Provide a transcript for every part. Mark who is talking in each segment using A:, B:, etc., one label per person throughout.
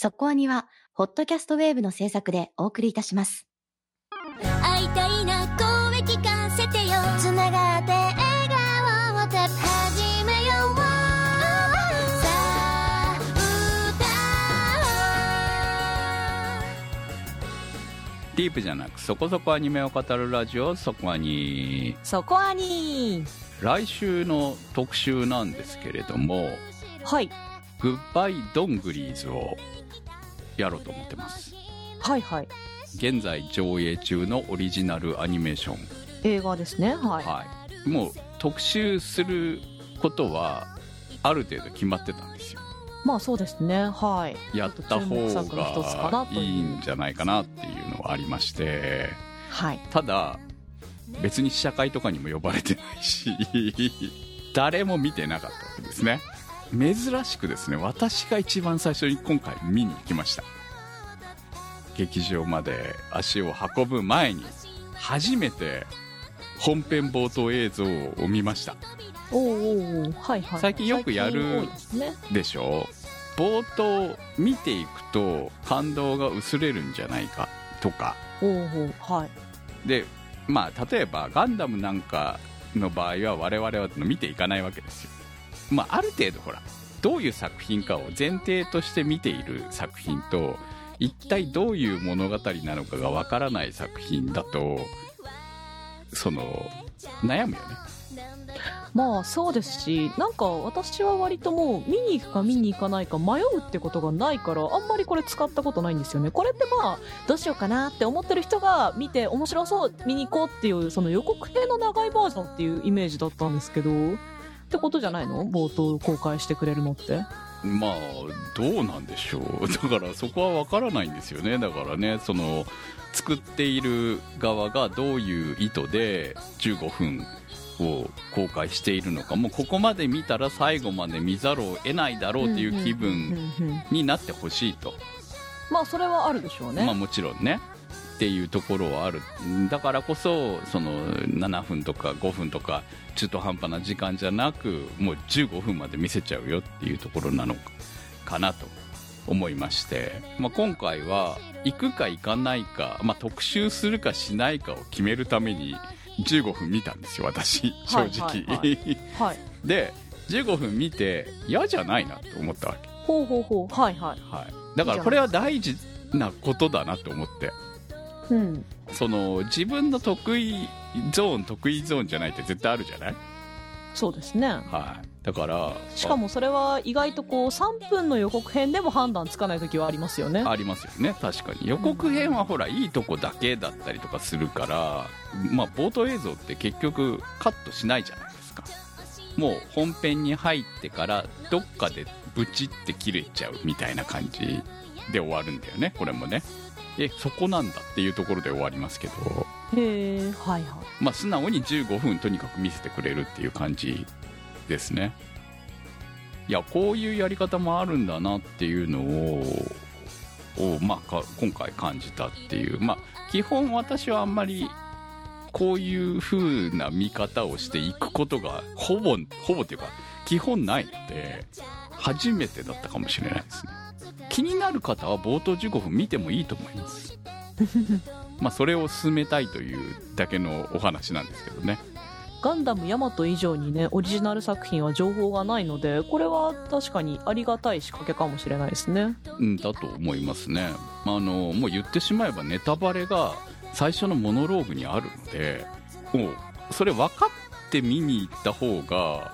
A: そこアニは、ホットキャストウェーブの制作でお送りいたします。
B: 会いたいな声聞かせてよ。つながって笑顔を始めようさあ
C: ディープじゃなくそこそこアニメを語るラジオそこアニ
D: そこアニ
C: 来週の特集なんですけれども
D: はい「
C: グッバイドングリーズ」をやろうと思ってます。
D: はいはい。
C: 現在上映中のオリジナルアニメーション。
D: 映画ですね。はい、
C: はい。もう特集することはある程度決まってたんですよ。
D: まあそうですね。はい。
C: やった方がいいんじゃないかなっていうのはありまして。
D: はい。
C: ただ別に試写会とかにも呼ばれてないし 誰も見てなかったわけですね珍しくですね私が一番最初に今回見に行きました。劇場まで足を運ぶ前に初めて本編冒頭映像を見ました。
D: おうおはいはい。
C: 最近よくやる
D: で
C: しょ？冒頭見ていくと感動が薄れるんじゃないかとか。
D: おうおうはい。
C: でまあ例えばガンダムなんかの場合は我々は見ていかないわけですよまあある程度ほらどういう作品かを前提として見ている作品と一体どういう物語なのかがわからない作品だとその悩むよね。
D: まあそうですしなんか私は割ともう見に行くか見に行かないか迷うってことがないからあんまりこれ使ったことないんですよね。これってまあどうしようかなって思ってる人が見て面白そう見に行こうっていうその予告編の長いバージョンっていうイメージだったんですけど。ってことじゃないの？冒頭公開してくれるのって？
C: まあどうなんでしょう。だからそこは分からないんですよね。だからねその作っている側がどういう意図で15分を公開しているのかもうここまで見たら最後まで見ざるを得ないだろうっていう気
D: うん
C: 分になってほしいと、
D: まあそれはあるでしょうね、
C: まあもちろんねっていうところはある。だからこそその7分とか5分とか中途半端な時間じゃなくもう15分まで見せちゃうよっていうところなのかなと。思いまして、まあ、今回は行くか行かないか、まあ、特集するかしないかを決めるために15分見たんですよ私。正直、で15分見て嫌じゃないなと思ったわけ。
D: ほうほうほう。はいはい。
C: はい、だからこれは大事なことだなと思って
D: うん。
C: その自分の得意ゾーン得意ゾーンじゃないって絶対あるじゃない、
D: そうですね。
C: はい、だから
D: しかもそれは意外とこう3分の予告編でも判断つかない時はありますよね。
C: あありますよね。確かに。予告編はほらいいとこだけだったりとかするからまあ冒頭映像って結局カットしないじゃないですか。もう本編に入ってからどっかでブチって切れちゃうみたいな感じで終わるんだよねこれもねえそこなんだっていうところで終わりますけど。
D: へえはいはい。
C: まあ、素直に15分とにかく見せてくれるっていう感じですね。いやこういうやり方もあるんだなっていうのをを、まあ、か今回感じたっていう。まあ基本私はあんまりこういう風な見方をしていくことがほぼほぼっていうか基本ないので初めてだったかもしれないですね気になる方は冒頭15分見てもいいと思います。まあそれを進めたいというだけのお話なんですけどね。
D: ガンダムヤマト以上にねオリジナル作品は情報がないのでこれは確かにありがたい仕掛けかもしれないですね。
C: うんだと思いますね。あのもう言ってしまえばネタバレが最初のモノローグにあるのでもうそれ分かって見に行った方が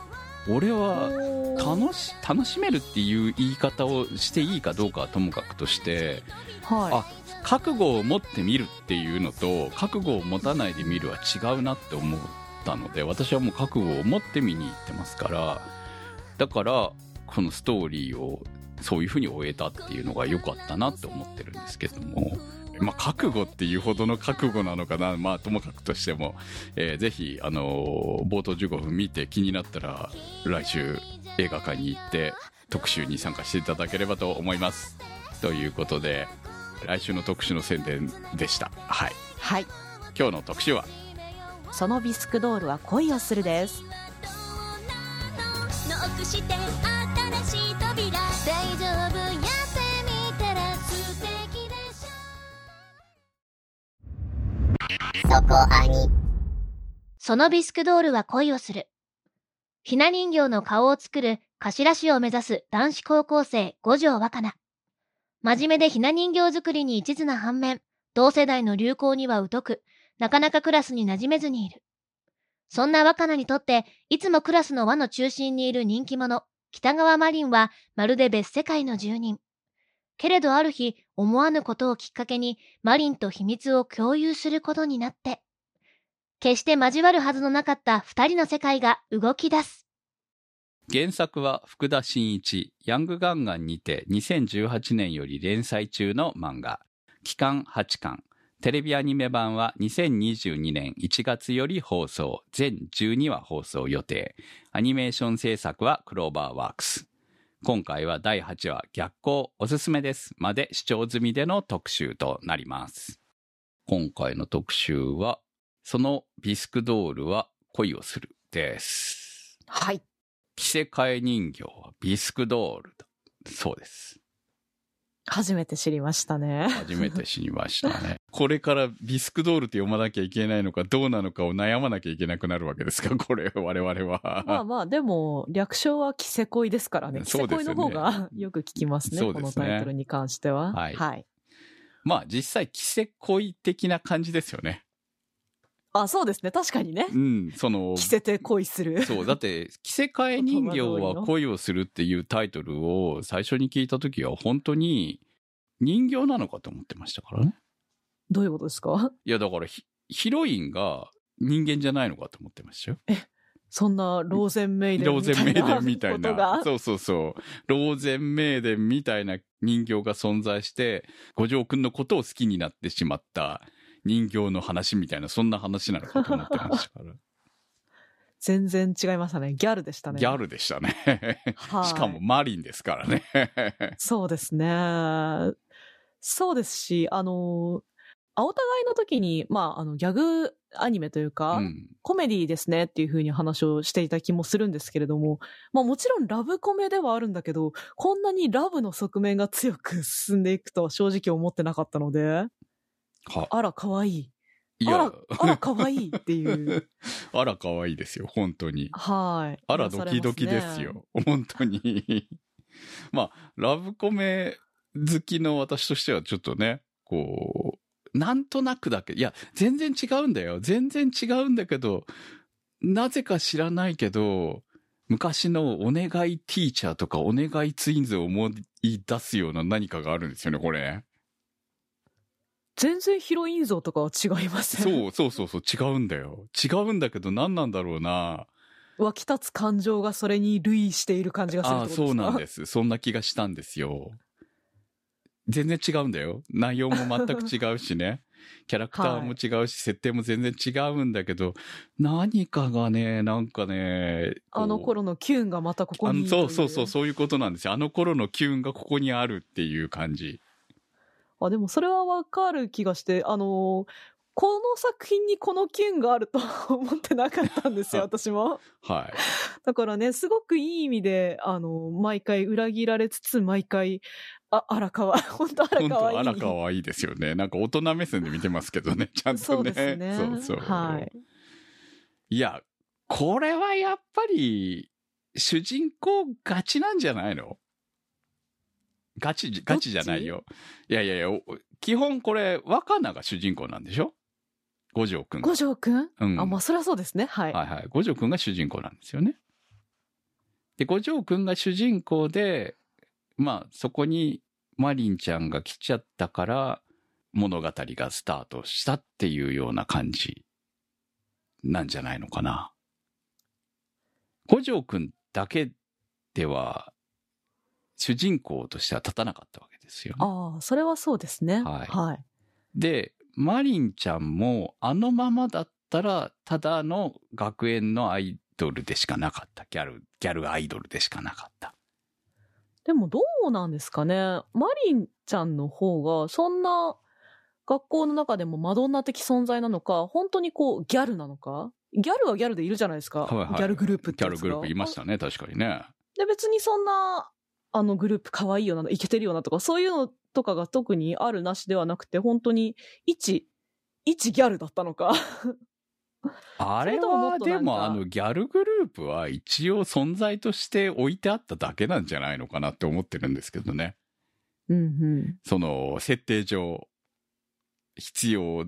C: 俺は楽し楽しめるっていう言い方をしていいかどうかはともかくとして
D: は
C: あ覚悟を持って見るっていうのと覚悟を持たないで見るは違うなって思ったので私はもう覚悟を持って見に行ってますからだからこのストーリーをそういうふうに終えたっていうのが良かったなって思ってるんですけども。まあ、覚悟っていうほどの覚悟なのかな、まあ、ともかくとしても、えーぜひ、あのー冒頭15分見て気になったら、来週映画館に行って特集に参加していただければと思います。ということで、来週の特集の宣伝でした。はい。
D: いはい
C: 今日の特集は、
D: そのビスクドールは恋をするです
B: ノックして新しい扉大丈夫男兄。
E: そのビスクドールは恋をする。ひな人形の顔を作る頭師を目指す男子高校生五条若菜。真面目でひな人形作りに一途な反面、同世代の流行には疎く、なかなかクラスに馴染めずにいる。そんな若菜にとって、いつもクラスの輪の中心にいる人気者、北川マリンはまるで別世界の住人。けれどある日、思わぬことをきっかけに、マリンと秘密を共有することになって、決して交わるはずのなかった二人の世界が動き出す。
C: 原作は福田真一、ヤングガンガンにて2018年より連載中の漫画。期間8巻。テレビアニメ版は2022年1月より放送。全12話放送予定。アニメーション制作はクローバーワークス。今回は第8話逆光おすすめですまで視聴済みでの特集となります。今回の特集は、そのビスクドールは恋をするです。
D: はい。
C: 着せ替え人形はビスクドールだ。そうです。
D: 初めて知りましたね。
C: 初めて知りましたね。これからビスクドールって読まなきゃいけないのかどうなのかを悩まなきゃいけなくなるわけですか？これ、我々は。
D: まあまあ、でも、略称はキセ恋ですからね。キ セ
C: そうですよね
D: 恋の方がよく聞きますね。
C: すね
D: このタイトルに関しては。
C: はい
D: はい。
C: まあ実際着せ恋的な感じですよね。
D: あ、そうですね。確かにね。
C: うん、その、
D: 着せて恋する。
C: そう、だって、着せ替え人形は 恋をするっていうタイトルを最初に聞いた時は本当に人形なのかと思ってましたからね。
D: どういうことですか？
C: いや、だからヒヒロインが人間じゃないのかと思ってましたよ。
D: そんな、ローゼンメイデン
C: ローゼンメイデ
D: みたいな
C: ンみたいな。そうそうそう。ローゼンメイデンみたいな人形が存在して、五条くんのことを好きになってしまった人形の話みたいな、そんな話なのかと思ってました。
D: 全然違いましたね。ギャルでしたね。
C: ギャルでしたね。
D: はい
C: しかもマリンですからね。
D: そうですね。そうですし、あの、あお互いの時に、まあ、あの、ギャグアニメというか、
C: うん。
D: コメディですねっていう風に話をしていた気もするんですけれども、まあもちろんラブコメではあるんだけど、こんなにラブの側面が強く進んでいくとは正直思ってなかったので、
C: は、
D: あら、可愛い。
C: い
D: あら
C: や、、
D: あら、可愛いっていう。
C: あら可愛いですよ、本当に。
D: はい。
C: あらドキドキですよ。本当に。まあ、ラブコメ好きの私としてはちょっとね、こう、なんとなくだけ、いや、全然違うんだよ。全然違うんだけど、なぜか知らないけど、昔のお願いティーチャーとかお願いツインズを思い出すような何かがあるんですよね、これ。
D: 全然ヒロイン像とかは違います
C: そうそうそうそう、違うんだよ。違うんだけど何なんだろうな。
D: 湧き立つ感情がそれに類している感じがする
C: あそうなんです。そんな気がしたんですよ。全然違うんだよ。内容も全く違うしね。キャラクターも違うし、設定も全然違うんだけど、何かがね、なんかね、
D: あの頃のキュンがまたここ
C: あ
D: に
C: のそうそうそう、そういうことなんですよ。あの頃のキュンがここにあるっていう感じ。
D: あ、でもそれはわかる気がして、あのーこの作品にこのキュンがあるとは 思ってなかったんですよ、私も。
C: はい。
D: だからね、すごくいい意味で、あのー毎回裏切られつつ、毎回、あ、あらかわいい、本当あら
C: 本
D: かわいい。
C: 当あら可愛いですよね。なんか大人目線で見てますけどね、ちゃんとね。
D: そうですね。
C: そうそう。
D: はい。
C: いや、これはやっぱり、主人公ガチなんじゃないの？ガチ、ガチじゃないよ。いやいやいや、お基本これ、若菜が主人公なんでしょ？五条くんが。
D: 五条くん、
C: うん。
D: あ、まあ、そりゃそうですね。はい。
C: はいはい。五条くんが主人公なんですよね。で、五条くんが主人公で、まあ、そこにマリンちゃんが来ちゃったから、物語がスタートしたっていうような感じなんじゃないのかな。五条くんだけでは、主人公としては立たなかったわけですよね。
D: ああ、それはそうですね。
C: はい
D: はい。
C: で、マリンちゃんもあのままだったら、ただの学園のアイドルでしかなかった。ギャル、ギャルアイドルでしかなかった。
D: でもどうなんですかね。マリンちゃんの方が、そんな学校の中でもマドンナ的存在なのか、本当にこうギャルなのか。ギャルはギャルでいるじゃないですか。
C: はいはい
D: ギャルグループって
C: ギャルグループいましたね、確かにね。
D: で、別にそんな、あのグループ可愛いよな、イケてるよなとか、そういうのとかが特にあるなしではなくて、本当に一一ギャルだったのか。
C: あれはでもあのギャルグループは一応存在として置いてあっただけなんじゃないのかなって思ってるんですけどね。
D: うんうん。
C: その設定上必要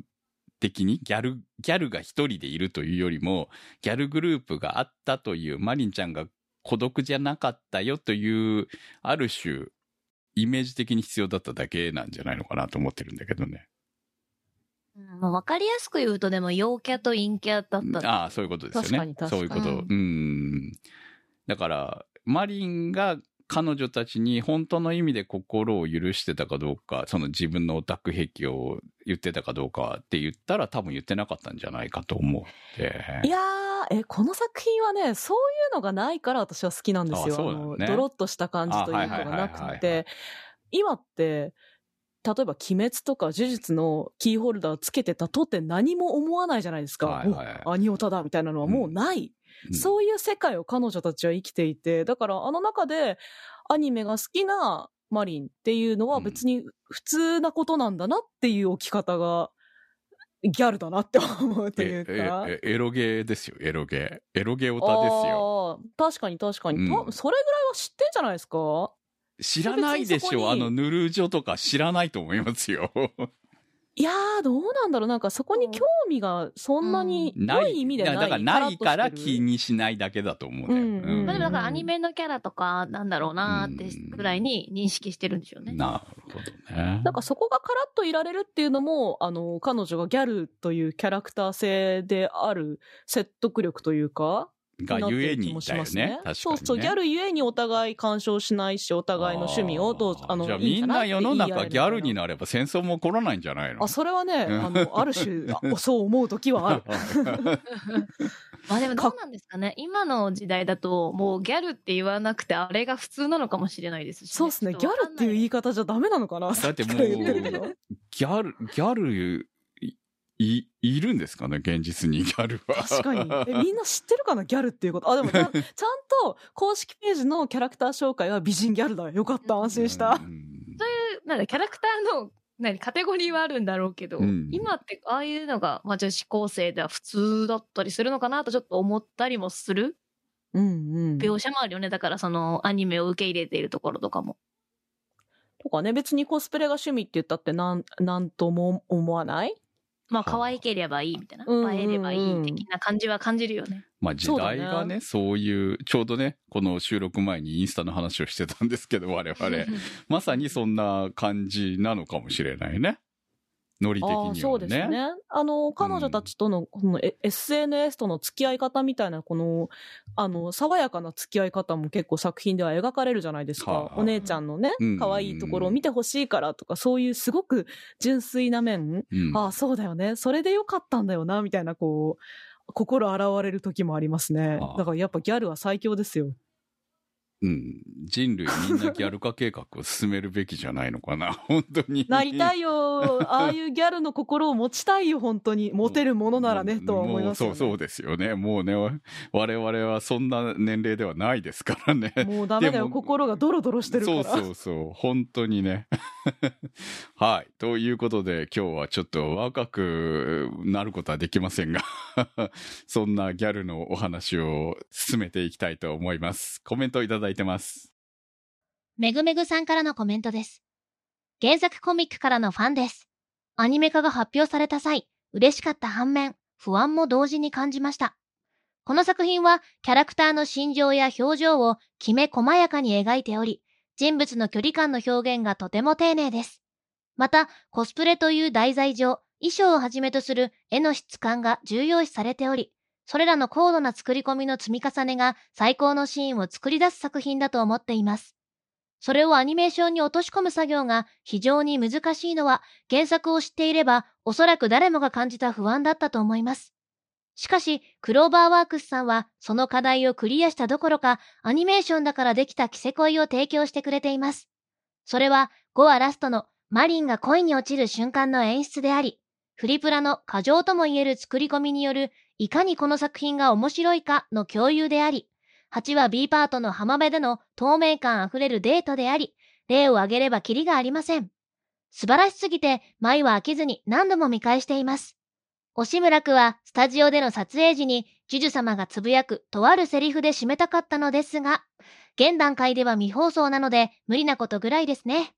C: 的にギャル、ギャルが一人でいるというよりも、ギャルグループがあったという、マリンちゃんが孤独じゃなかったよという、ある種、イメージ的に必要だっただけなんじゃないのかなと思ってるんだけどね。
E: うんまあ、わかりやすく言うとでも陽キャと陰キャだった。
C: ああ、そういうことですよね。
D: 確かに確かに
C: そういうこと。
E: う
C: うん。だから、マリンが彼女たちに本当の意味で心を許してたかどうか、その自分のオタク癖を言ってたかどうかって言ったら多分言ってなかったんじゃないかと思って。
D: いやー、え、この作品はね、そういうのがないから私は好きなんですよ。
C: あね
D: のドロッとした感じというのがなくて、今って、例えば鬼滅とか呪術のキーホルダーつけてたとって何も思わないじゃないですか。
C: はいはい
D: おアニオタだみたいなのはもうない。
C: うん
D: そういう世界を彼女たちは生きていて、だからあの中でアニメが好きなマリンっていうのは別に普通なことなんだなっていう置き方が、ギャルだなって思うというか。
C: ええエロゲーですよ、エロゲー。エロゲーオタですよ。
D: 確かに確かに、
C: うん
D: たそれぐらいは知ってんじゃないですか？
C: 知らないでしょ、あの、ヌルジョとか知らないと思いますよ。
D: いやー、どうなんだろうなんかそこに興味がそんなに良い意味でない。
C: だからないから気にしないだけだと思うね。
D: うん
E: だからアニメのキャラとかなんだろうなーってくらいに認識してるんでしょうね。
C: なるほどね。
D: なんかそこがカラッといられるっていうのも、あの、彼女がギャルというキャラクター性である説得力というか、
C: がゆえに
D: なってる気もし
C: だよ
D: ます
C: ね。確かに、ね。
D: そうそう、ギャルゆえにお互い干渉しないし、お互いの趣味をどう、あの、
C: じゃあみんな世の中ギャルに
D: な
C: なれば戦争も起こらないんじゃないの？
D: あ、それはね、
C: うん
D: あの、ある種、あそう思う時はある。
E: まあでもどうなんですかね。今の時代だともうギャルって言わなくてあれが普通なのかもしれないですし、
D: そうですね。ギャルっていう言い方じゃダメなのかな？
C: だってもう。ギャル、ギャル、い、いいるんですかね現実にギャルは。
D: 確かに。え、みんな知ってるかなギャルっていうこと。あ、でもちゃん、ちゃんと公式ページのキャラクター紹介は美人ギャルだ。よかった。安心した。
C: うん
E: なんだ、キャラクターの、何、カテゴリーはあるんだろうけど、
C: うん
E: 今ってああいうのが、まあ女子高生では普通だったりするのかなとちょっと思ったりもする
D: うんうん。
E: 描写もあるよね。だからそのアニメを受け入れているところとかも。
D: とかね、別にコスプレが趣味って言ったってなん、なんとも思わない？
E: まあ可愛ければいいみたいな。
D: うんうんうん
E: 映えればいい的な感じは感じるよね。
C: まあ時代がね、そういう、ちょうどね、この収録前にインスタの話をしてたんですけど、我々。まさにそんな感じなのかもしれないね。ノリ的にはね。
D: ああそうですね。あの、彼女たちとの、このえ SNS との付き合い方みたいな、この、あの、爽やかな付き合い方も結構作品では描かれるじゃないですか。
C: はあ
D: お姉ちゃんのね
C: うん、
D: 可愛いところを見てほしいからとか、そういうすごく純粋な面、
C: うん
D: ああ、そうだよね。それでよかったんだよな、みたいな、こう、心洗われる時もありますねだからやっぱギャルは最強ですよ。
C: うん。人類みんなギャル化計画を進めるべきじゃないのかな。本当に。
D: なりたいよ。ああいうギャルの心を持ちたいよ、本当に。持てるものならね、とは思いますよ、ね。
C: そうそうですよね。もうね、我々はそんな年齢ではないですからね。
D: もうダメだよ、心がドロドロしてるから。
C: そうそうそう。本当にね。はい。ということで、今日はちょっと若くなることはできませんが、そんなギャルのお話を進めていきたいと思います。コメントいただいてます。
E: めぐめぐさんからのコメントです。原作コミックからのファンです。アニメ化が発表された際、嬉しかった反面、不安も同時に感じました。この作品は、キャラクターの心情や表情をきめ細やかに描いており、人物の距離感の表現がとても丁寧です。また、コスプレという題材上、衣装をはじめとする絵の質感が重要視されており、それらの高度な作り込みの積み重ねが最高のシーンを作り出す作品だと思っています。それをアニメーションに落とし込む作業が非常に難しいのは原作を知っていればおそらく誰もが感じた不安だったと思います。しかし、クローバーワークスさんはその課題をクリアしたどころかアニメーションだからできた着せ恋を提供してくれています。それは5話ラストのマリンが恋に落ちる瞬間の演出であり、フリプラの過剰とも言える作り込みによるいかにこの作品が面白いかの共有であり、8話 B パートの浜辺での透明感あふれるデートであり、例を挙げればキリがありません。素晴らしすぎて、前は飽きずに何度も見返しています。押村区はスタジオでの撮影時に、ジュジュ様がつぶやくとあるセリフで締めたかったのですが、現段階では未放送なので無理なことぐらいですね。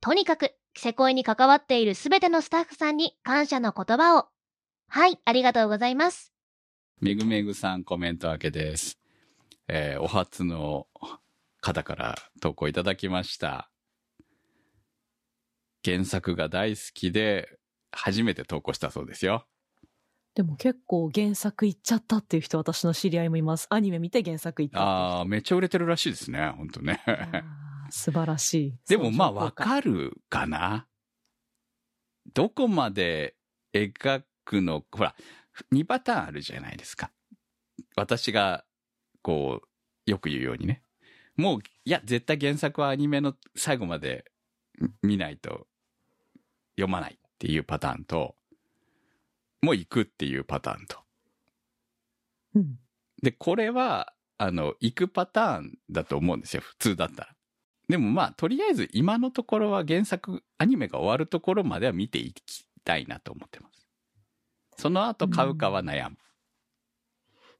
E: とにかく、キセ恋に関わっているすべてのスタッフさんに感謝の言葉を。はい、ありがとうございます。
C: めぐめぐさんコメント明けです。えーお初の方から投稿いただきました。原作が大好きで、初めて投稿したそうですよ。
D: でも結構原作行っちゃったっていう人私の知り合いもいます。アニメ見て原作行った
C: ああ、めっちゃ売れてるらしいですね、本当ね。
D: 素晴らしい。
C: でもまあわかるかな？どこまで描くの、ほら、2パターンあるじゃないですか。私が、こう、よく言うようにね。もう、いや、絶対原作はアニメの最後まで見ないと読まないっていうパターンと、もう行くっていうパターンと。
D: うん。
C: で、これは、あの、行くパターンだと思うんですよ、普通だったら。でもまあ、とりあえず今のところは原作、アニメが終わるところまでは見ていきたいなと思ってます。その後買うかは悩む。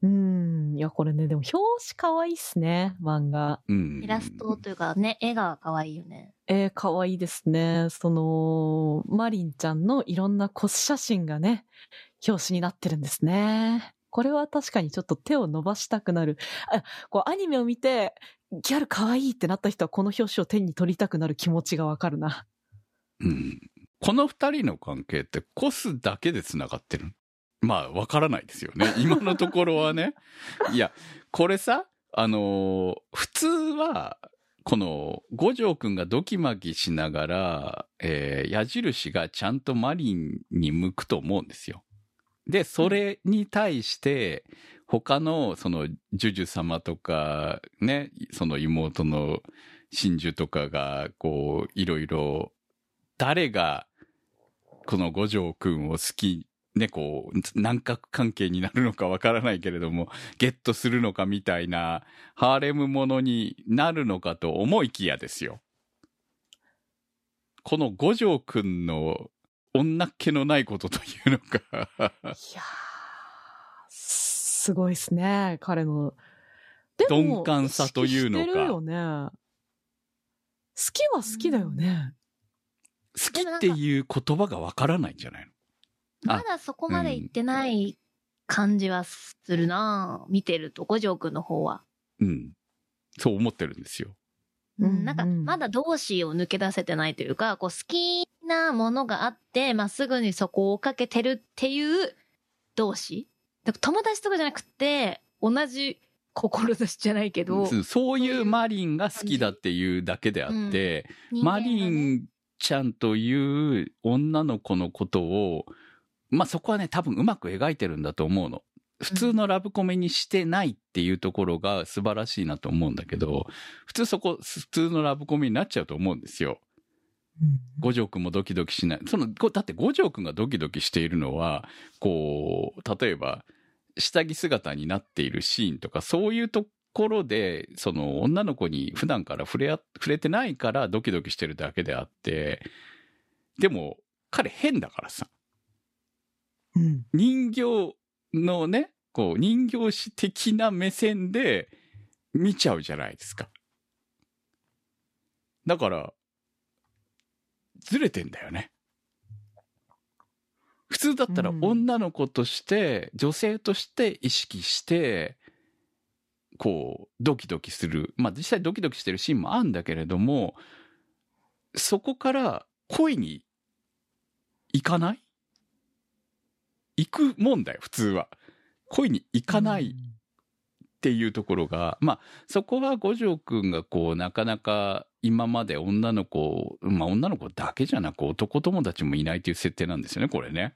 D: うん。いや、これね、でも表紙可愛いっすね、漫画。
C: うん。
E: イラストというかね、絵が可愛いよね。
D: えー、可愛いですね。その、マリンちゃんのいろんな骨写真がね、表紙になってるんですね。これは確かにちょっと手を伸ばしたくなる。あ、こうアニメを見て、ギャル可愛いってなった人はこの表紙を手に取りたくなる気持ちがわかるな。
C: うん。この二人の関係ってコスだけで繋がってる？まあ、わからないですよね。今のところはね。いや、これさ、あのー普通は、この五条くんがドキマキしながら、えー矢印がちゃんとマリンに向くと思うんですよ。で、それに対して、他の、その、ジュジュ様とか、ね、その妹の真珠とかが、こう、いろいろ、誰が、この五条くんを好き、ね、こう、南角関係になるのかわからないけれども、ゲットするのかみたいな、ハーレムものになるのかと思いきやですよ。この五条くんの女っ気のないことというのか、
D: いやー、すごいですね、彼の。でも
C: 鈍感さというのか。
D: 好きは好きだよね。
C: 好きっていう言葉がわからないんじゃないの？あ
E: まだそこまで行ってない感じはするな、見てると、五条くんの方は。
C: うん。そう思ってるんですよ。
E: うん、なんか、まだ同志を抜け出せてないというか、こう、好きなものがあって、まあ、すぐにそこを追っかけてるっていう同志。だから友達とかじゃなくて、同じ志じゃないけど、
C: そうそういうマリンが好きだっていうだけであって、マリンちゃんという女の子のことを、まあそこはね、多分うまく描いてるんだと思うの。普通のラブコメにしてないっていうところが素晴らしいなと思うんだけど、普通そこ、普通のラブコメになっちゃうと思うんですよ。
D: うん
C: 五条くんもドキドキしない。その、ごだって五条くんがドキドキしているのは、こう、例えば、下着姿になっているシーンとか、そういうところで、その女の子に普段から触れあ、触れてないからドキドキしてるだけであって、でも、彼変だからさ、
D: うん。
C: 人形のね、こう、人形師的な目線で見ちゃうじゃないですか。だから、ずれてんだよね。普通だったら
D: うん
C: 女の子として、女性として意識して、こう、ドキドキする。まあ実際ドキドキしてるシーンもあるんだけれども、そこから恋に行かない？行くもんだよ、普通は。恋に行かないっていうところが、まあ、そこは五条くんがこう、なかなか今まで女の子、まあ女の子だけじゃなく男友達もいないという設定なんですよね、これね。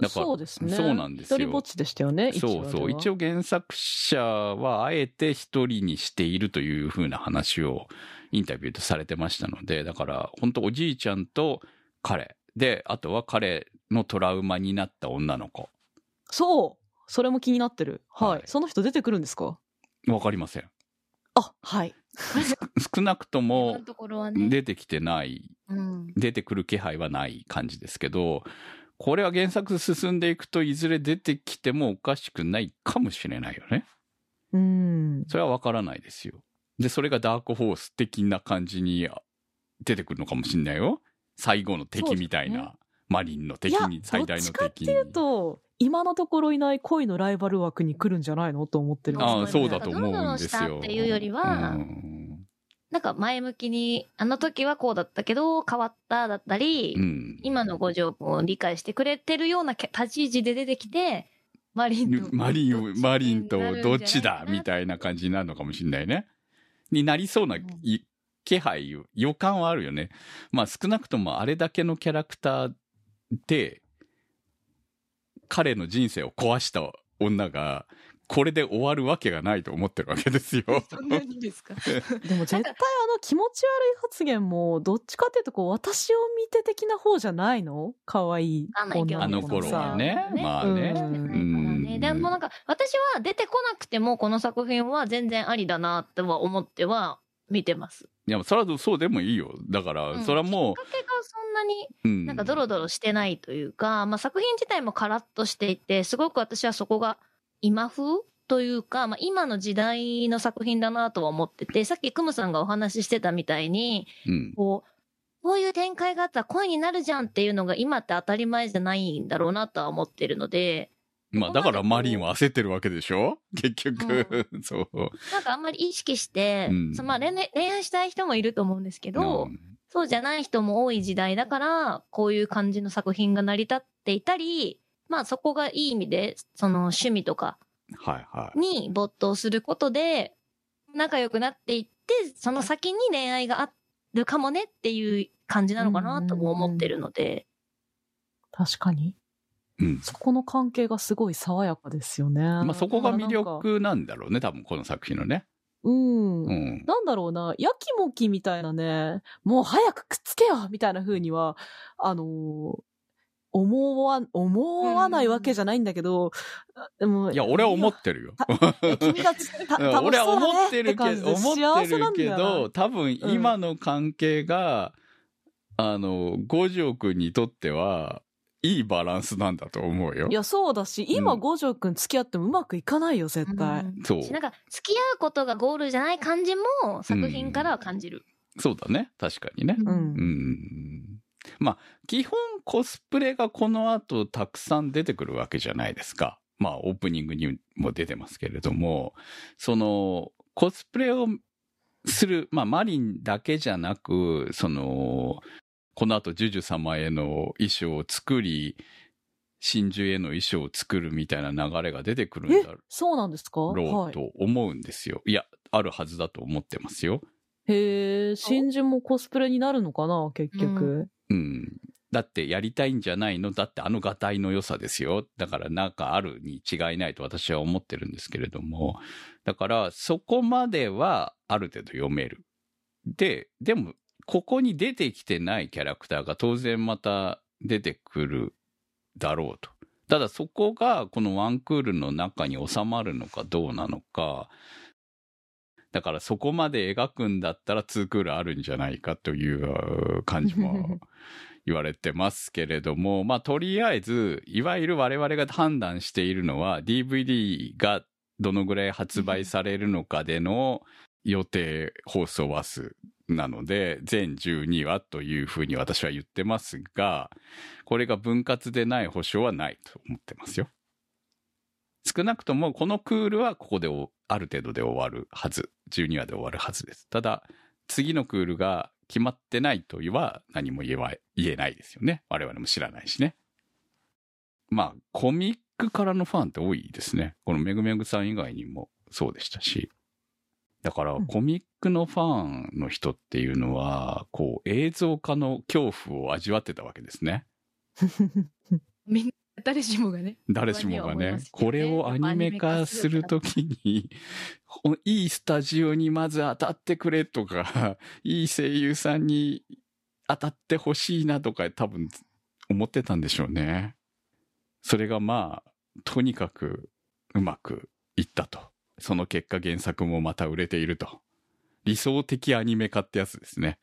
C: だから
D: そうですね。
C: そうなんですよ
D: 一人ぼっちでしたよね、
C: そうそう。一
D: 応。
C: 応原作者はあえて一人にしているというふうな話をインタビューでされてましたので、だから本当おじいちゃんと彼で、あとは彼のトラウマになった女の子。
D: そうそれも気になってる。はい。
C: はい
D: その人出てくるんですか？
C: わかりません。
D: あ、はい。
C: 少なくと
E: 今
C: も。出てきてない、
E: うん。
C: 出てくる気配はない感じですけど、これは原作進んでいくといずれ出てきてもおかしくないかもしれないよね。
D: うん。
C: それはわからないですよ。で、それがダークホース的な感じに出てくるのかもしれないよ。最後の敵みたいな、
D: そうで
C: マリンの敵に最大の
D: どっちかって
C: 敵に。
D: いうと、今のところいない恋のライバル枠に来るんじゃないの？と思ってる
C: ああ、そうだと思うんですよ。
F: っていうよりは
C: うん
F: なんか前向きに、あの時はこうだったけど、変わっただったり、
C: うん
F: 今の五条君を理解してくれてるようなけ立ち位置で出てきて、マリンと。
C: マリン、マリンとどっちだみ
F: い
C: たいな感じになるのかもしれないね。になりそうな、気配、予感はあるよね。まあ少なくともあれだけのキャラクターで、彼の人生を壊した女が、これで終わるわけがないと思ってるわけですよ。
F: そんなにですか？
D: でも絶対あの気持ち悪い発言も、どっちかっていうとこう、私を見て的な方じゃないの？可愛い
F: わかんないけど
C: あの
D: 子
C: 頃はね。
F: ね
C: まあね。
D: うん
C: うん
F: でもなんか、私は出てこなくても、この作品は全然ありだなっては思っては見てます。
C: いや、それはそうでもいいよ。だから、
F: うん
C: それはも
F: きっかけがそんなに
C: う、うん。
F: なんかドロドロしてないというか、まあ作品自体もカラッとしていて、すごく私はそこが今風というか、まあ今の時代の作品だなとは思ってて、さっきクムさんがお話ししてたみたいに、
C: うん。
F: こう、こういう展開があったら恋になるじゃんっていうのが今って当たり前じゃないんだろうなとは思ってるので、
C: まあ、だからマリンは焦ってるわけでしょ？結局、そう。
F: なんかあんまり意識して、
C: うん。
F: そまあ恋愛恋愛したい人もいると思うんですけど、
C: うん。
F: そうじゃない人も多い時代だから、こういう感じの作品が成り立っていたり、まあそこがいい意味で、その趣味とか
C: はいはい。
F: に没頭することで、仲良くなっていって、その先に恋愛があるかもねっていう感じなのかなとも思ってるので、
D: 確かに。
C: うん。
D: そこの関係がすごい爽やかですよね。
C: まあ、そこが魅力なんだろうね、多分この作品のね。
D: うん。
C: うん。
D: なんだろうな、やきもきみたいなね、もう早くくっつけよみたいな風には、あのー思わ、思わないわけじゃないんだけど、でも、
C: いや、俺は思ってるよ。
D: 君た 楽しそうだね
C: 俺は思ってるけど、
D: 感じで
C: 思って
D: 幸せな
C: るけど、多分今の関係が、あの、五条くんにとっては、いいバランスなんだと思うよ
D: い。や、そうだし、今、
C: うん
D: 五条くん付き合ってもうまくいかないよ、絶対。
F: うん
C: そう。
F: なんか付き合うことがゴールじゃない感じも作品からは感じる。
C: そうだね。確かにね。
D: うん
C: うん。まあ、基本コスプレがこの後たくさん出てくるわけじゃないですか。まあ、オープニングにも出てますけれども、その、コスプレをする、まあ、マリンだけじゃなく、その、この後、ジュジュ様への衣装を作り、真珠への衣装を作るみたいな流れが出てくるんだろ。うと思うんですよ。いや、あるはずだと思ってますよ。
D: へえ、真珠もコスプレになるのかな、結局。
C: うん。だってやりたいんじゃないの？だってあのガタイの良さですよ。だからなんかあるに違いないと私は思ってるんですけれども。だからそこまではある程度読める。で、でもここに出てきてないキャラクターが当然また出てくるだろうと。ただそこがこのワンクールの中に収まるのかどうなのか。だからそこまで描くんだったら2クールあるんじゃないかという感じも 言われてますけれども、まあとりあえず、いわゆる我々が判断しているのは DVD がどのぐらい発売されるのかでの予定放送話数なので、全12話というふうに私は言ってますが、これが分割でない保証はないと思ってますよ。少なくともこのクールはここでおある程度で終わるはず。12話で終わるはずです。ただ、次のクールが決まってないとは何も言えわ言えないですよね。我々も知らないしね。まあ、コミックからのファンって多いですね。このめぐめぐさん以外にもそうでしたし。だから、
D: うん
C: コミックのファンの人っていうのは、こう、映像化の恐怖を味わってたわけですね。
F: みんな、誰しもがね。
C: 誰しもがねこれをアニメ化するときに、ほいいスタジオにまず当たってくれとか、いい声優さんに当たってほしいなとか多分思ってたんでしょうね。それがまあ、とにかくうまくいったと。その結果原作もまた売れていると。理想的アニメ化ってやつですね。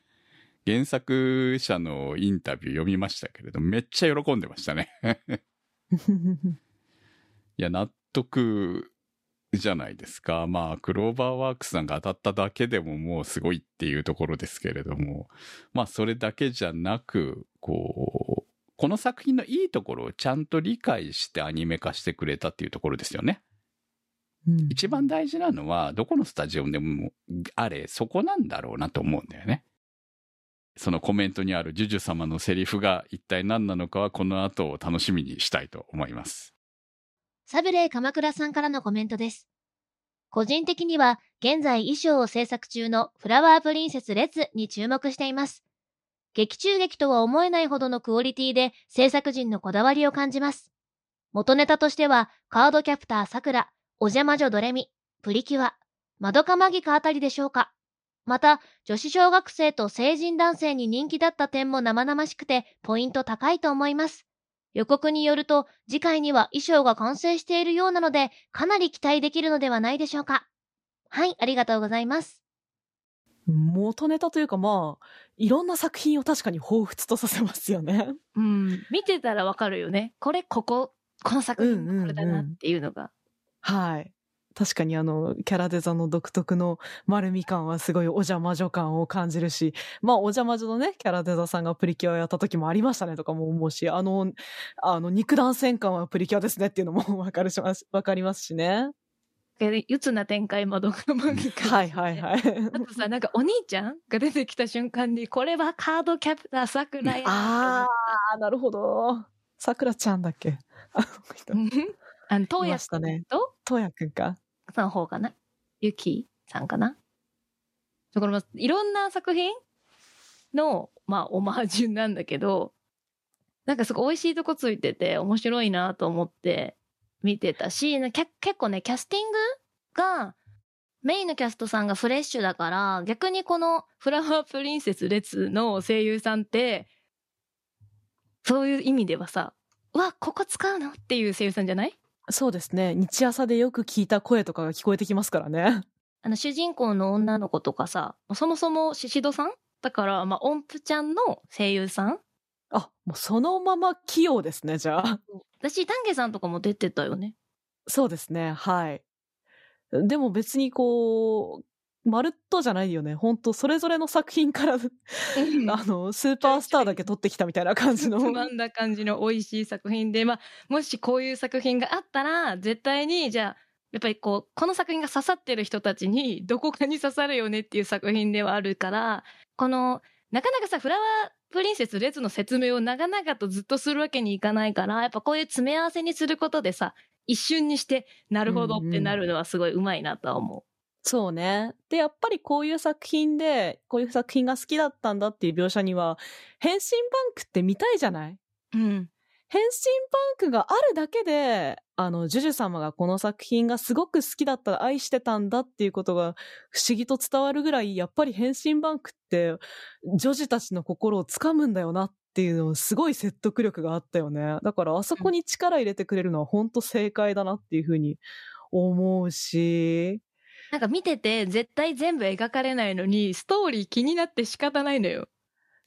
C: 原作者のインタビュー読みましたけれど、めっちゃ喜んでましたね。いや、納得じゃないですか。まあ、クローバーワークスさんが当たっただけでももうすごいっていうところですけれども、まあ、それだけじゃなく、こう、この作品のいいところをちゃんと理解してアニメ化してくれたっていうところですよね。
D: うん
C: 一番大事なのは、どこのスタジオでもあれ、そこなんだろうなと思うんだよね。そのコメントにあるジュジュ様のセリフが一体何なのかはこの後を楽しみにしたいと思います。
E: サブレー鎌倉さんからのコメントです。個人的には、現在衣装を制作中のフラワープリンセスレッツに注目しています。劇中劇とは思えないほどのクオリティで制作陣のこだわりを感じます。元ネタとしては、カードキャプターさくら、お邪魔女ドレミ、プリキュア、マドカマギカあたりでしょうか。また、女子小学生と成人男性に人気だった点も生々しくて、ポイント高いと思います。予告によると、次回には衣装が完成しているようなので、かなり期待できるのではないでしょうか。はい、ありがとうございます。
D: 元ネタというかまあ、いろんな作品を確かに彷彿とさせますよね。
F: うん。見てたらわかるよね。これ、ここ、この作
D: うんうんうん
F: 品これだなっていうのが。
D: はい。確かにあの、キャラデザの独特の丸み感はすごいお邪魔女感を感じるし、まあお邪魔女のね、キャラデザさんがプリキュアやった時もありましたねとかも思うし、あの、あの、肉弾戦感はプリキュアですねっていうのもわかるします、わかりますしね。
F: ゆつな展開窓がマギか。
D: はいはいはい。
F: あとさ、なんかお兄ちゃんが出てきた瞬間に、これはカードキャプターさくらや。
D: あー、なるほど。さくらちゃんだっけ？あの人
F: う。んあの、東野
D: したね
F: と、
D: やくんか？
F: さんの方かな？ゆきさんかな？だから、いろんな作品の、まあ、オマージュなんだけど、なんかすごい美味しいとこついてて面白いなと思って見てたし、結構ね、キャスティングが、メインのキャストさんがフレッシュだから、逆にこのフラワープリンセス列の声優さんって、そういう意味ではさ、うわ、ここ使うの？っていう声優さんじゃない？
D: そうですね。日朝でよく聞いた声とかが聞こえてきますからね。
F: あの、主人公の女の子とかさ、そもそもシシドさん？だから、まあ、音符ちゃんの声優さん？
D: あ、もうそのまま器用ですね、じゃあ。
F: 私、丹下さんとかも出てたよね。
D: そうですね、はい。でも別にこう、まるっとじゃないよね。本当それぞれの作品から、あの、スーパースターだけ取ってきたみたいな感じの。
F: つまんだ感じの美味しい作品で、まあ、もしこういう作品があったら、絶対に、じゃあ、やっぱりこう、この作品が刺さってる人たちに、どこかに刺さるよねっていう作品ではあるから、この、なかなかさ、フラワープリンセス列の説明を長々とずっとするわけにいかないから、やっぱこういう詰め合わせにすることでさ、一瞬にして、なるほどってなるのはすごいうまいなとは思
D: そうね。で、やっぱりこういう作品で、こういう作品が好きだったんだっていう描写には、変身バンクって見たいじゃない？
F: う。うん。
D: 変身バンクがあるだけで、あの、ジュジュ様がこの作品がすごく好きだった、愛してたんだっていうことが不思議と伝わるぐらい、やっぱり変身バンクって、女児たちの心をつかむんだよなっていうの、すごい説得力があったよね。だからあそこに力入れてくれるのは本当正解だなっていうふうに思うし、
F: なんか見てて絶対全部描かれないのに、ストーリー気になって仕方ないのよ。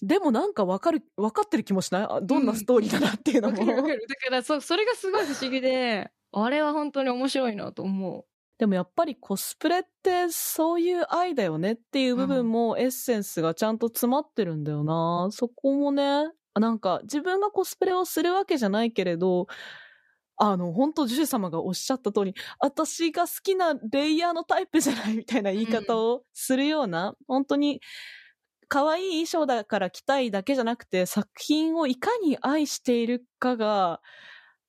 D: でもなんかわかる、わかってる気もしない？あどんなストーリーだなっていうのも。
F: わかるわかる。だからそ、それがすごい不思議で、あれは本当に面白いなと思
D: でもやっぱりコスプレってそういう愛だよねっていう部分もエッセンスがちゃんと詰まってるんだよな。そこもね、なんか自分がコスプレをするわけじゃないけれど、あの、本当ジュジュ様がおっしゃった通り、私が好きなレイヤーのタイプじゃないみたいな言い方をするような、本当に可愛い衣装だから着たいだけじゃなくて、作品をいかに愛しているかが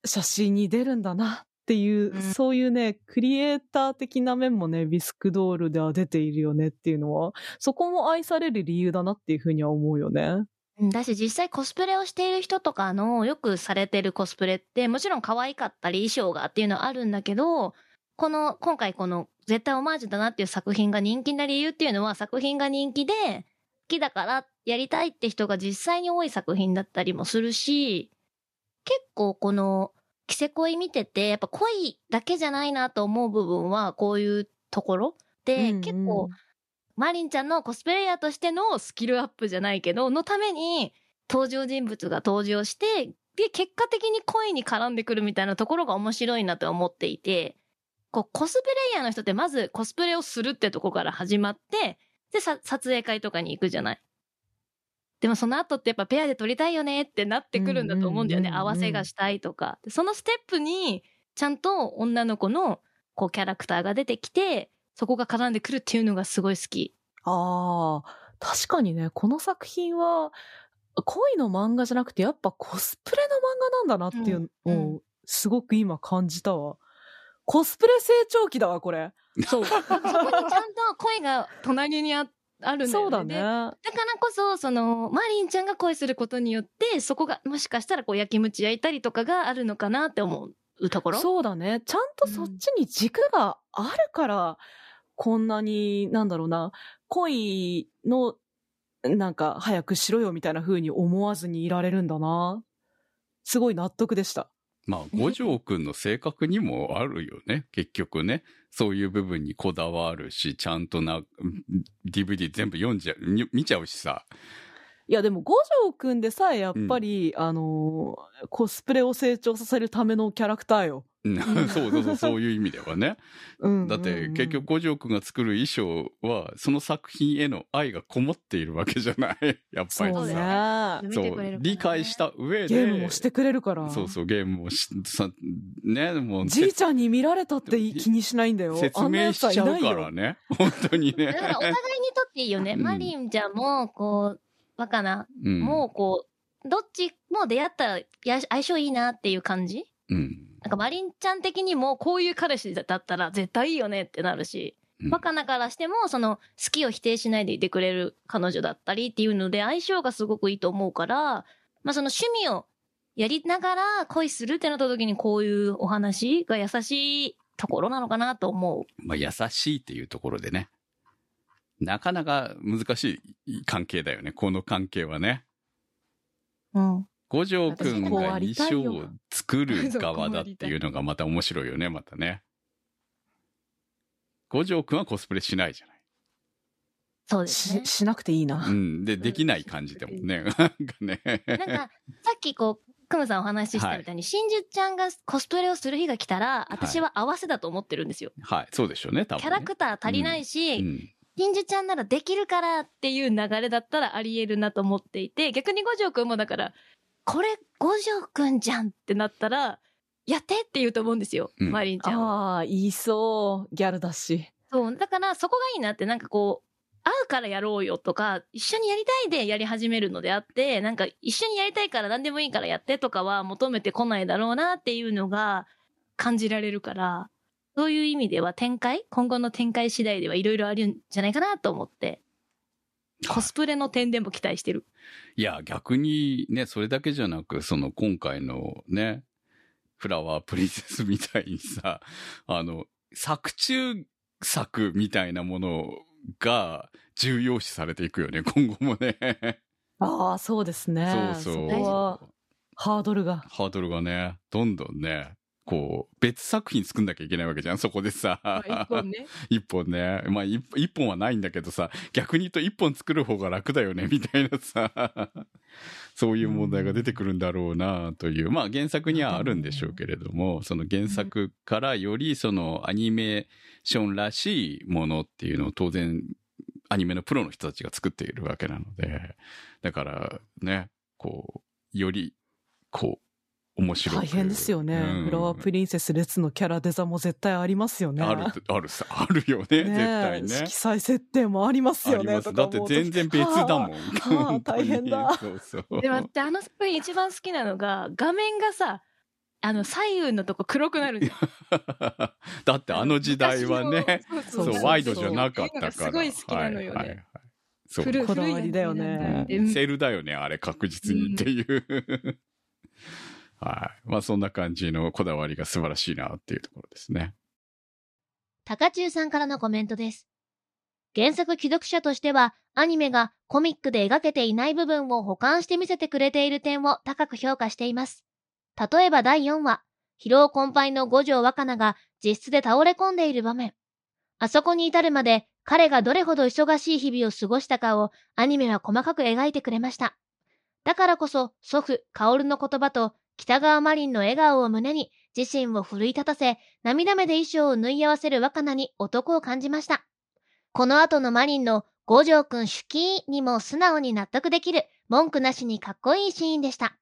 D: 写真に出るんだなっていう、
F: うん
D: そういうね、クリエイター的な面もね、ビスクドールでは出ているよねっていうのは、そこも愛される理由だなっていうふうには思うよね。
F: う。だし実際コスプレをしている人とかのよくされてるコスプレって、もちろん可愛かったり衣装がっていうのはあるんだけど、この、今回この絶対オマージュだなっていう作品が人気な理由っていうのは作品が人気で、好きだからやりたいって人が実際に多い作品だったりもするし、結構この、着せ恋見てて、やっぱ恋だけじゃないなと思う部分はこういうところで、結構、マリンちゃんのコスプレイヤーとしてのスキルアップじゃないけど、のために登場人物が登場して、で、結果的に恋に絡んでくるみたいなところが面白いなと思っていて、こう、コスプレイヤーの人ってまずコスプレをするってとこから始まって、で、さ、撮影会とかに行くじゃない。でもその後ってやっぱペアで撮りたいよねってなってくるんだと思うんだよね。合わせがしたいとか。でそのステップに、ちゃんと女の子のこうキャラクターが出てきて、そこが絡んでくるっていうのがすごい好き。
D: ああ、確かにね、この作品は、恋の漫画じゃなくて、やっぱコスプレの漫画なんだなっていう
F: うん
D: のを、すごく今感じたわ。コスプレ成長期だわ、これ。
F: そう。そこにちゃんと恋が隣にああるんだよね。
D: そうだ
F: で
D: ね。
F: だからこそ、その、マリンちゃんが恋することによって、そこが、もしかしたらこう、焼きムチ焼いたりとかがあるのかなって思うところ？
D: そうだね。ちゃんとそっちに軸があるから、こんなに、なんだろうな、恋の、なんか、早くしろよみたいな風に思わずにいられるんだな。すごい納得でした。
C: まあ、五条くんの性格にもあるよね。結局ね。そういう部分にこだわるし、ちゃんとな、うん DVD 全部読んじゃう、み見ちゃうしさ。
D: いやでも五条くんでさえやっぱり、あのーコスプレを成長させるためのキャラクターよ。
C: うん そうそうそう、そういう意味ではね。
D: うん
C: だって結局五条くんが作る衣装は、その作品への愛がこもっているわけじゃない やっぱり
D: そう
C: さ。そう
F: ね
C: 理解した上で。
D: ゲームもしてくれるから。
C: そうそう、ゲームもし、さ、ね、もう、
D: じいちゃんに見られたって気にしないんだよ。
C: 説明しちゃうからね。本当にね
F: だ。からお互いにとっていいよね。
C: うん
F: マリンちゃんも、こう、若菜
C: うん。
F: も、こう、どっちも出会ったらや相性いいなっていう感じ？
C: うん。
F: なんかマリンちゃん的にもこういう彼氏だったら絶対いいよねってなるし、
C: うん
F: 若菜からしてもその好きを否定しないでいてくれる彼女だったりっていうので相性がすごくいいと思うから、まあその趣味をやりながら恋するってなった時にこういうお話が優しいところなのかなと思う。
C: まあ、優しいっていうところでね。なかなか難しい関係だよね。この関係はね。
F: うん。
C: 五条くんが衣装を作る側だっていうのがまた面白いよね、またね。五条くんはコスプレしないじゃない。
F: そうですね
D: し、。しなくていいな。
C: うん。で、できない感じでもね。なんかね。
F: なんか、さっきこう、クムさんお話ししたみたいに、真珠ちゃんがコスプレをする日が来たら、私は合わせだと思ってるんですよ。
C: はい。そうでしょうね、多分、ね。
F: キャラクター足りないし、
C: うん。
F: 真珠ちゃんならできるからっていう流れだったらあり得るなと思っていて、逆に五条くんもだから、これ五条くんじゃんってなったら、やってって言うと思うんですよ、
C: うん
F: マリンちゃんは。
D: ああ、言いそう。ギャルだし。
F: そう、だからそこがいいなって、なんかこう、会うからやろうよとか、一緒にやりたいでやり始めるのであって、なんか一緒にやりたいから何でもいいからやってとかは求めてこないだろうなっていうのが感じられるから、そういう意味では展開今後の展開次第ではいろいろあるんじゃないかなと思って、コスプレの点でも期待してる。
C: いや、逆にね、それだけじゃなく、その今回のね、フラワープリンセスみたいにさ、あの、作中作みたいなものが重要視されていくよね、今後もね。
D: ああ、そうですね。
C: そうそう。
D: こはハードルが。
C: ハードルがね、どんどんね、こう、別作品作んなきゃいけないわけじゃん、そこでさ。
F: 一本ね。
C: 一本ね。まあ、一一本はないんだけどさ、逆に言うと一本作る方が楽だよね、みたいなさ。そういう問題が出てくるんだろうな、という。まあ、原作にはあるんでしょうけれども、その原作からよりそのアニメーションらしいものっていうのを当然、アニメのプロの人たちが作っているわけなので、だからね、こう、より、こう、面白く
D: 大変ですよね。
C: うん
D: フラワープリンセス列のキャラデザも絶対ありますよね。
C: ある、あるさ、あるよね、絶対ね。
D: 色彩設定もありますよね。
C: あります。だって全然別だもん。
D: 大変だ
C: そうそう。
F: でもってあの作品一番好きなのが、画面がさ、あの左右のとこ黒くなる。
C: だってあの時代はね、
F: 昔
C: そう、ワイドじゃなかったから。
F: すごい好きなのよね
C: はいはいはい
D: こだわりだよね
C: セールだよね、あれ確実にっていう。はい。まあそんな感じのこだわりが素晴らしいなっていうところですね。
E: 高中さんからのコメントです。原作既読者としては、アニメがコミックで描けていない部分を保管して見せてくれている点を高く評価しています。例えば第4話、疲労困憊の五条若菜が実質で倒れ込んでいる場面。あそこに至るまで彼がどれほど忙しい日々を過ごしたかをアニメは細かく描いてくれました。だからこそ祖父、薫の言葉と北川マリンの笑顔を胸に自身を奮い立たせ、涙目で衣装を縫い合わせる若菜に男を感じました。この後のマリンの五条くん手記にも素直に納得できる文句なしにかっこいいシーンでした。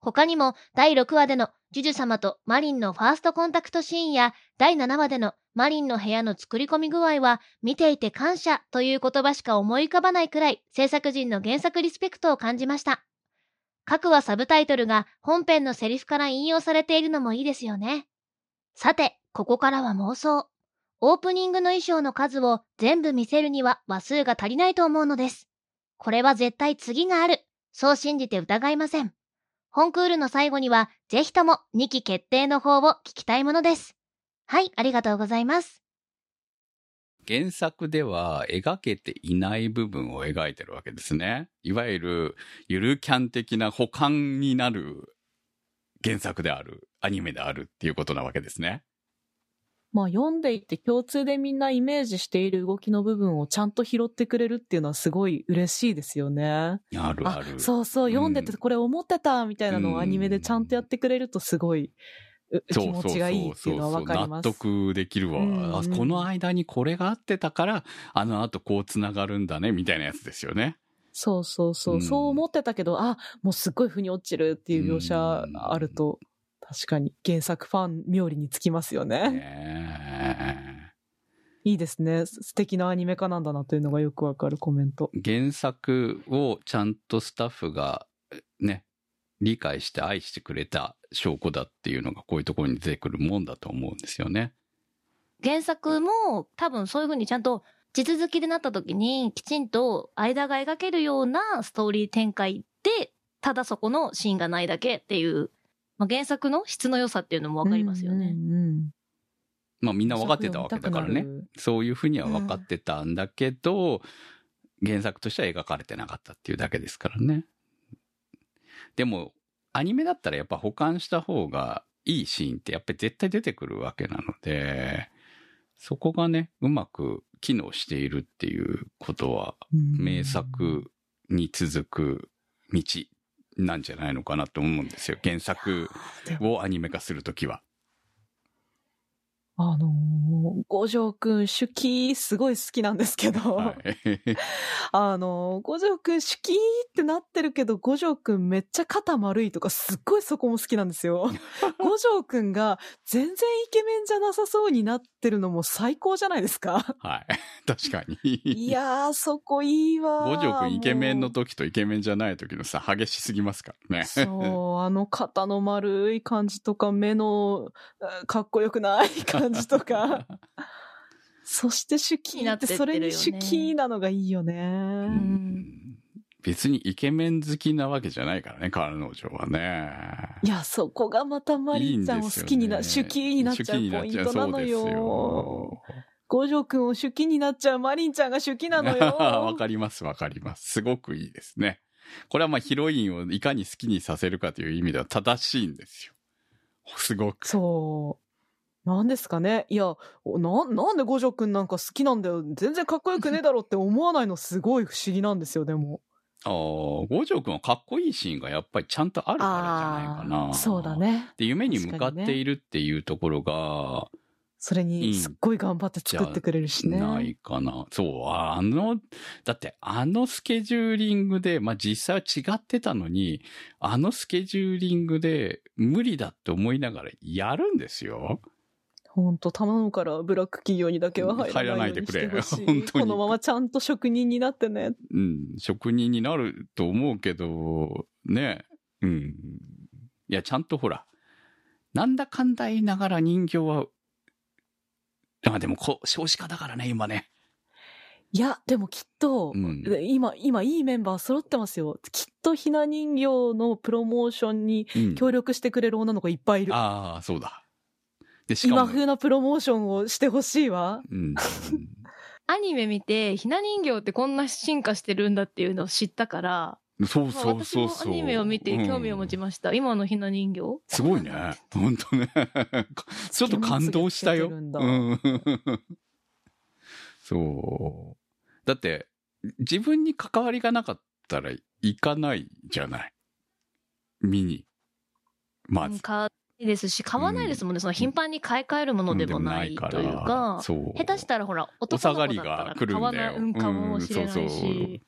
E: 他にも第6話でのジュジュ様とマリンのファーストコンタクトシーンや第7話でのマリンの部屋の作り込み具合は見ていて感謝という言葉しか思い浮かばないくらい制作陣の原作リスペクトを感じました。各話サブタイトルが本編のセリフから引用されているのもいいですよね。さて、ここからは妄想。オープニングの衣装の数を全部見せるには話数が足りないと思うのです。これは絶対次がある。そう信じて疑いません。本クールの最後には、ぜひとも2期決定の方を聞きたいものです。はい、ありがとうございます。
C: 原作では描けていない部分を描いてるわけですね。いわゆるゆるキャン的な補完になる原作である、アニメであるっていうことなわけですね。
D: まあ読んでいて共通でみんなイメージしている動きの部分をちゃんと拾ってくれるっていうのはすごい嬉しいですよね。
C: あるある。
D: そうそう、読んでてこれ思ってたみたいなのをアニメでちゃんとやってくれるとすごい、う気持ちがいいっていうのはわかります。
C: 納得できるわ、
D: うんうん
C: あ。この間にこれがあってたから、あの後こう繋がるんだね、みたいなやつですよね。
D: そうそうそう、
C: うん
D: そう思ってたけど、あ、もうすっごい腑に落ちるっていう描写あると、確かに原作ファン冥利につきますよね。
C: ね
D: いいですね。す素敵なアニメ化なんだなというのがよくわかるコメント。
C: え原作をちゃんとスタッフがね、理解して愛してくれた証拠だっていうのがこういうところに出てくるもんだと思うんですよね。
F: 原作も多分そういう風にちゃんと地続きでなった時にきちんと間が描けるようなストーリー展開で、ただそこのシーンがないだけっていう、まあ、原作の質の良さっていうのもわかりますよね。
D: うんうんうん
C: まあみんな分かってたわけだからね。そういうふうには分かってたんだけど、原作としては描かれてなかったっていうだけですからね。でも、アニメだったらやっぱ保管した方がいいシーンってやっぱり絶対出てくるわけなので、そこがね、うまく機能しているっていうことは、
D: うん
C: 名作に続く道なんじゃないのかなと思うんですよ。原作をアニメ化するときは。
D: あのー五条くん、手記すごい好きなんですけど、
C: はい。
D: あのー五条くん、手記ってなってるけど、五条くんめっちゃ肩丸いとか、すっごいそこも好きなんですよ。五条くんが全然イケメンじゃなさそうになってるのも最高じゃないですか。
C: はい。確かに。
D: いやー、そこいいわー。
C: 五条くんイケメンの
D: も
C: 時とイケメンじゃない時のさ、激しすぎますからね。
D: うそう、あの肩の丸い感じとか、目のあかっこよくない感じとか。そして手記って、それに手記なのがいいよね。
F: うん
C: 別にイケメン好きなわけじゃないからね、彼女はね。
D: いや、そこがまたマリンちゃんを好きにな、手記になっちゃうポイントなのよ。
C: よ。
D: 五条くんを手記になっちゃうマリンちゃんが手記なの
C: わ
D: よ。
C: かります、わかります。すごくいいですね。これはまあヒロインをいかに好きにさせるかという意味では正しいんですよ。すごく。
D: そう。なんですかね？いや、おな、なんで五条くんなんか好きなんだよ。全然かっこよくねえだろって思わないのすごい不思議なんですよ、でも。
C: ああ、五条くんはかっこいいシーンがやっぱりちゃんとあるからじゃないかな。
D: ーそうだ。ね。
C: で、夢に向かっているっていうところが、
D: それにすっごい頑張って作ってくれるしね。
C: ないかな。そう、あの、だってあのスケジューリングで、まあ実際は違ってたのに、あのスケジューリングで無理だって思いながらやるんですよ。
D: ほんと頼むからブラック企業にだけは入らない
C: でくれ 本当に
D: このままちゃんと職人になってね。
C: うん、職人になると思うけど、ね、うん。いや、ちゃんとほら、なんだかんだ言いながら人形は、あ、でもこう、少子化だからね、今ね。
D: いや、でもきっと、
C: うん
D: で今、今いいメンバー揃ってますよ。きっとひな人形のプロモーションに
C: うん
D: 協力してくれる女の子いっぱいいる。
C: ああ、そうだ。で、しかも、
D: 今風なプロモーションをしてほしいわ。
C: うん。
F: アニメ見て、ひな人形ってこんな進化してるんだっていうのを知ったから、
C: そうそうそうそう。
F: もアニメを見て興味を持ち
C: す。
F: ました。今のひな人形
C: すごいね。本当ね。ちょっと感動したよ。うん。そう。だって、自分に関わりがなかったら行かないじゃない。見に。まず。
F: ですし、買わないですもんね。その頻繁に買い替えるものでもないというか、
C: そう。
F: 下手したらほら、
C: お
F: 男
C: 下がり
F: の子だったら
C: が来る
F: 買わ。ないうん。かもしれないし。
C: うん。そうそう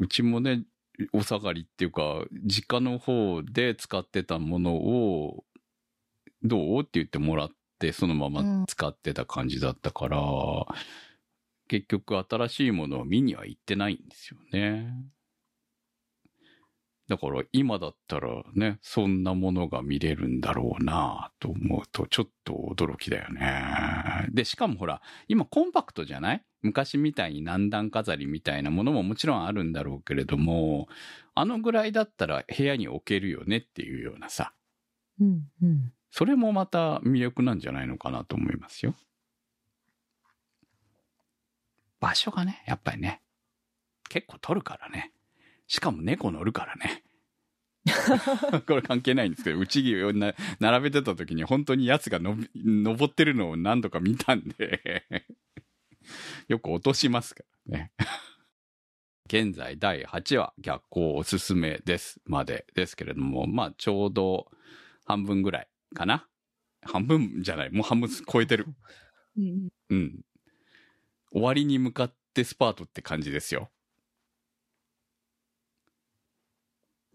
C: うちもね、お下がりっていうか、実家の方で使ってたものを、どうって言ってもらって、そのまま使ってた感じだったから、結局新しいものを見には行ってないん。ですよね。だから今だったらね、そんなものが見れるんだろうなと思うと、ちょっと驚きだよね。で、しかもほら、今コンパクトじゃない？昔みたいに何段飾りみたいなものももちろんあるんだろうけれども、あのぐらいだったら部屋に置けるよねっていうようなさ、
D: うんうん。
C: それもまた魅力なんじゃないのかなと思いますよ。場所がね、やっぱりね、結構取るからね。しかも猫乗るからね。これ関係ないんですけど、うちをな並べてた時に本当に奴がのび登ってるのを何度か見たんで、よく落としますからね。現在第8話、逆行おすすめですまでですけれども、まあちょうど半分ぐらいかな。半分じゃない、もう半分超えてる。
D: うん
C: うん。終わりに向かってスパートって感じですよ。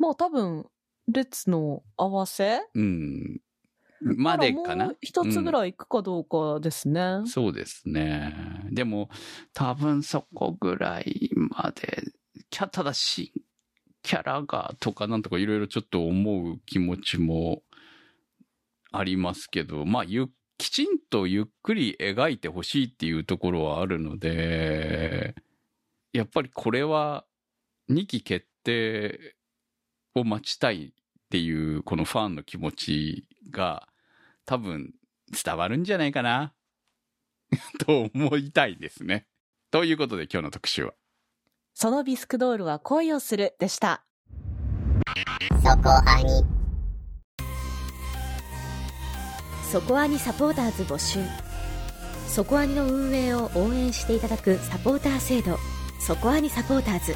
D: まあ多分、列の合わせ？
C: うん。までかな？
D: 一つぐらい行くかどうかですね。
C: そうですね。でも、多分そこぐらいまで、キャただし、キャラがとかなんとかいろいろちょっと思う気持ちもありますけど、まあ、ゆ、きちんとゆっくり描いてほしいっていうところはあるので、やっぱりこれは2期決定を待ちたいっていうこのファンの気持ちが多分伝わるんじゃないかな と思いたいですね。ということで今日の特集は。
D: そのビスクドールは恋をするでした。
B: そこアニ
A: そこアニサポーターズ募集そこアニの運営を応援していただくサポーター制度そこアニサポーターズ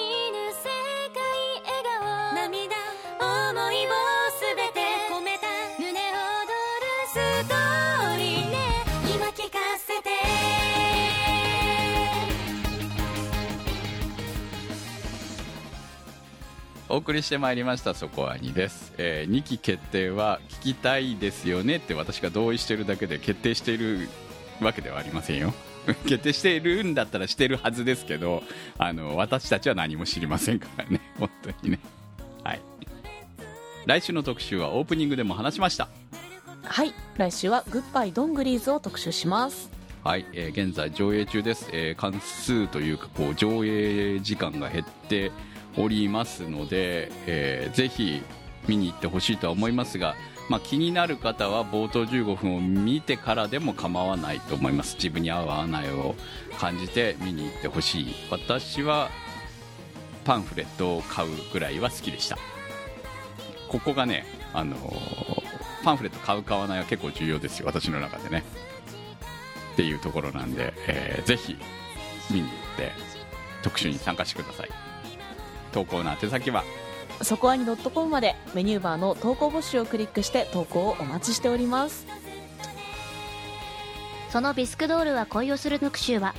C: お送りしてまいりました。そこはにです、え2期決定は聞きたいですよねって私が同意してるだけで決定しているわけではありませんよ。決定しているんだったらしてるはずですけどあの私たちは何も知りませんからね。本当にね。はい。来週の特集はオープニングでも話しました。
D: はい。来週はグッバイドングリーズを特集します。
C: はい、えー現在上映中です、えー関数というかこう上映時間が減っておりますので、えーぜひ見に行ってほしいとは思いますが、まあ、気になる方は冒頭15分を見てからでも構わないと思います。自分に合う合わないを感じて見に行ってほしい。私はパンフレットを買うぐらいは好きでした。ここがね、あのーパンフレット買う買わないは結構重要ですよ。私の中でね。っていうところなんで、えーぜひ見に行って特集に参加してください。投稿の宛先は
D: そこアニ .com までメニューバーの投稿募集をクリックして投稿をお待ちしております。
E: そのビスクドールは恋をする特集は、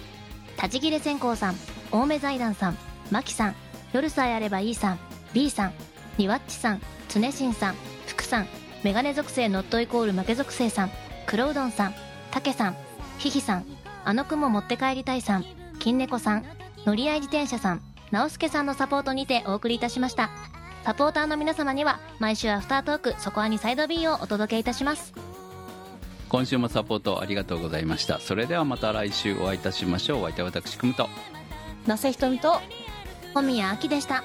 E: 立ち切れ線香さん、青梅財団さん、マキさん、夜さえあればいいさん、B さん、ニワッチさん、つねしんさん、福さん、メガネ属性ノットイコール負け属性さん、黒うどんさん、たけさん、ひひさん、あの雲持って帰りたいさん、金猫さん、乗り合い自転車さん、直輔さんのサポートにてお送りいたしました。サポーターの皆様には、毎週アフタートーク、そこアニサイド B をお届けいたします。
C: 今週もサポートありがとうございましたそれではまた来週お会いいたしましょうお相手は私くむと
D: なせひとみと
E: 小宮秋でした。